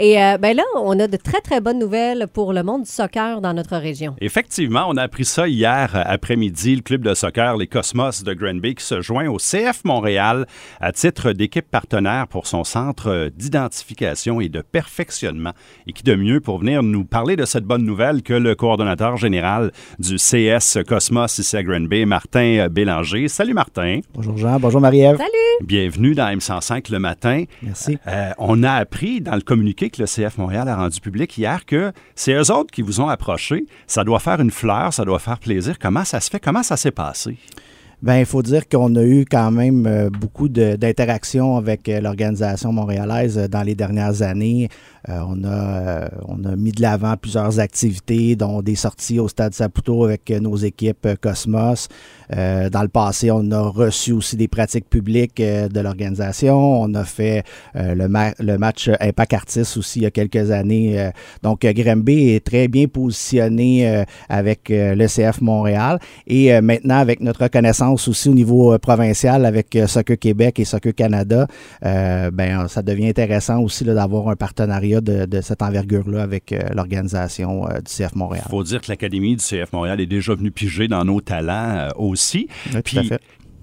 Et euh, ben là, on a de très, très bonnes nouvelles pour le monde du soccer dans notre région. Effectivement, on a appris ça hier après-midi. Le club de soccer, les Cosmos de Granby, qui se joint au CF Montréal à titre d'équipe partenaire pour son centre d'identification et de perfectionnement. Et qui de mieux pour venir nous parler de cette bonne nouvelle que le coordonnateur général du CS Cosmos ici à Granby, Martin Bélanger. Salut Martin. Bonjour Jean, bonjour Marie-Ève. Salut. Bienvenue dans M105 le matin. Merci. Euh, on a appris dans le communiqué que le CF Montréal a rendu public hier que c'est eux autres qui vous ont approché. Ça doit faire une fleur, ça doit faire plaisir. Comment ça se fait? Comment ça s'est passé? Bien, il faut dire qu'on a eu quand même euh, beaucoup d'interactions avec euh, l'organisation montréalaise euh, dans les dernières années. on, a, on a mis de l'avant plusieurs activités, dont des sorties au Stade Saputo avec nos équipes Cosmos. dans le passé, on a reçu aussi des pratiques publiques de l'organisation. On a fait le, match Impact Artist aussi il y a quelques années. donc, Grimby est très bien positionné avec le CF Montréal. Et maintenant, avec notre aussi au niveau euh, provincial avec euh, Soccer Québec et Soccer Canada, euh, ben, ça devient intéressant aussi d'avoir un partenariat de, cette envergure-là avec l'organisation du CF Montréal. Il faut dire que l'Académie du CF Montréal est déjà venue piger dans nos talents aussi. Puis,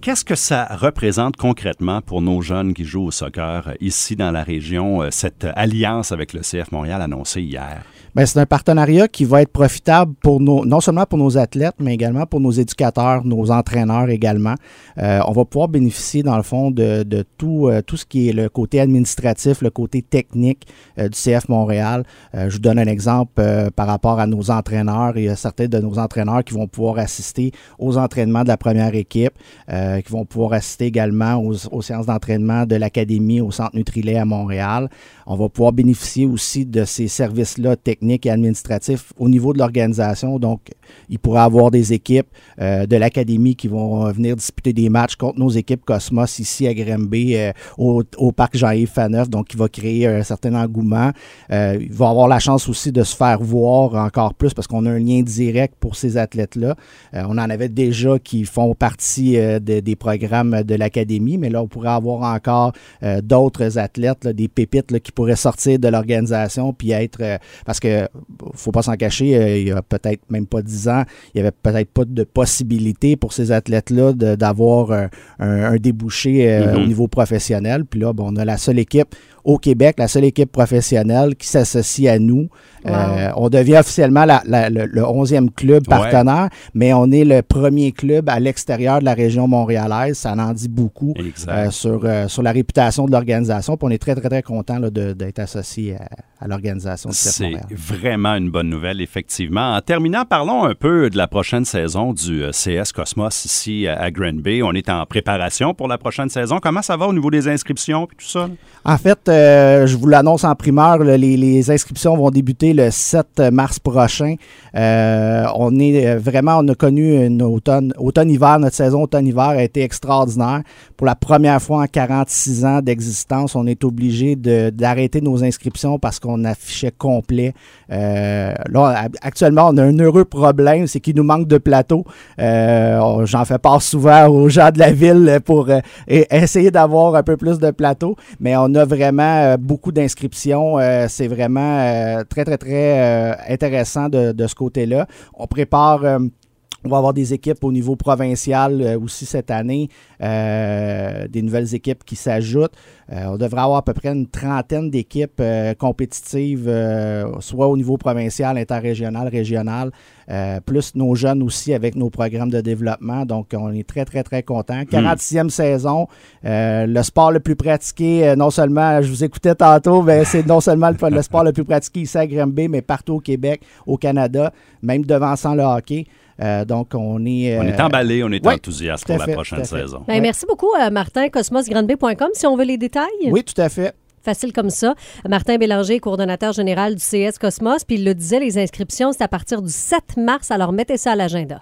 Qu'est-ce que ça représente concrètement pour nos jeunes qui jouent au soccer ici dans la région, cette alliance avec le CF Montréal annoncée hier? Bien, c'est un partenariat qui va être profitable pour nos, non seulement pour nos athlètes, mais également pour nos éducateurs, nos entraîneurs également. Euh, on va pouvoir bénéficier, dans le fond, de, de tout, euh, tout ce qui est le côté administratif, le côté technique euh, du CF Montréal. je vous donne un exemple par rapport à nos entraîneurs. Il y a certains de nos entraîneurs qui vont pouvoir assister aux entraînements de la première équipe, qui vont pouvoir assister également aux, aux séances d'entraînement de l'Académie au Centre Nutrilait à Montréal. On va pouvoir bénéficier aussi de ces services-là techniques et administratif au niveau de l'organisation. Donc, il pourrait avoir des équipes euh, de l'académie qui vont venir disputer des matchs contre nos équipes Cosmos ici à Grimby euh, au, parc Jean-Yves Faneuf. Donc, il va créer un certain engouement. Euh, il va avoir la chance aussi de se faire voir encore plus parce qu'on a un lien direct pour ces athlètes-là. on en avait déjà qui font partie des programmes de l'académie, mais là, on pourrait avoir encore d'autres athlètes, des pépites qui pourraient sortir de l'organisation puis être parce que faut pas s'en cacher, euh, il y a peut-être même pas dix ans, il y avait peut-être pas de possibilité pour ces athlètes-là d'avoir un, débouché euh, mm-hmm. au niveau professionnel. Puis là, on a la seule équipe au Québec, la seule équipe professionnelle qui s'associe à nous. Euh, on devient officiellement le, 11e club partenaire, mais on est le premier club à l'extérieur de la région montréalaise. Ça en dit beaucoup euh, sur, euh, sur la réputation de l'organisation. on est très, très, très content d'être associé à, l'organisation C'est vraiment une bonne nouvelle, effectivement. En terminant, parlons un peu de la prochaine saison du CS Cosmos ici à Granby. On est en préparation pour la prochaine saison. Comment ça va au niveau des inscriptions et tout ça? En fait, euh, je vous l'annonce en primeur, les, inscriptions vont débuter le 7 mars prochain. Euh, on est euh, vraiment, on a connu une automne, automne-hiver, notre saison automne-hiver a été extraordinaire. Pour la première fois en 46 ans d'existence, on est obligé d'arrêter nos inscriptions parce qu'on affichait complet. Là, actuellement, on a un heureux problème, c'est qu'il nous manque de plateaux. J'en fais part souvent aux gens de la ville pour essayer d'avoir un peu plus de plateaux, mais on a vraiment euh, beaucoup d'inscriptions. Euh, c'est vraiment euh, très, très, très intéressant de, de ce côté-là. On prépare on va avoir des équipes au niveau provincial euh, aussi cette année, euh, des nouvelles équipes qui s'ajoutent. Euh, on devrait avoir à peu près une trentaine d'équipes compétitives, soit au niveau provincial, interrégional, régional, plus nos jeunes aussi avec nos programmes de développement. Donc, on est très, très, très contents. 46e hmm. saison, le sport le plus pratiqué, non seulement, je vous écoutais tantôt, mais c'est non seulement le, sport le plus pratiqué ici à Grimby, mais partout au Québec, au Canada, même devançant le hockey. Euh, donc, on est. on est euh, emballé, on est enthousiaste pour la prochaine saison. Ben, merci beaucoup, euh, Martin, cosmosgrandb.com, si on veut les détails. Oui, tout à fait facile comme ça. Martin Bélanger, coordonnateur général du CS Cosmos, puis il le disait, les inscriptions, c'est à partir du 7 mars, alors mettez ça à l'agenda.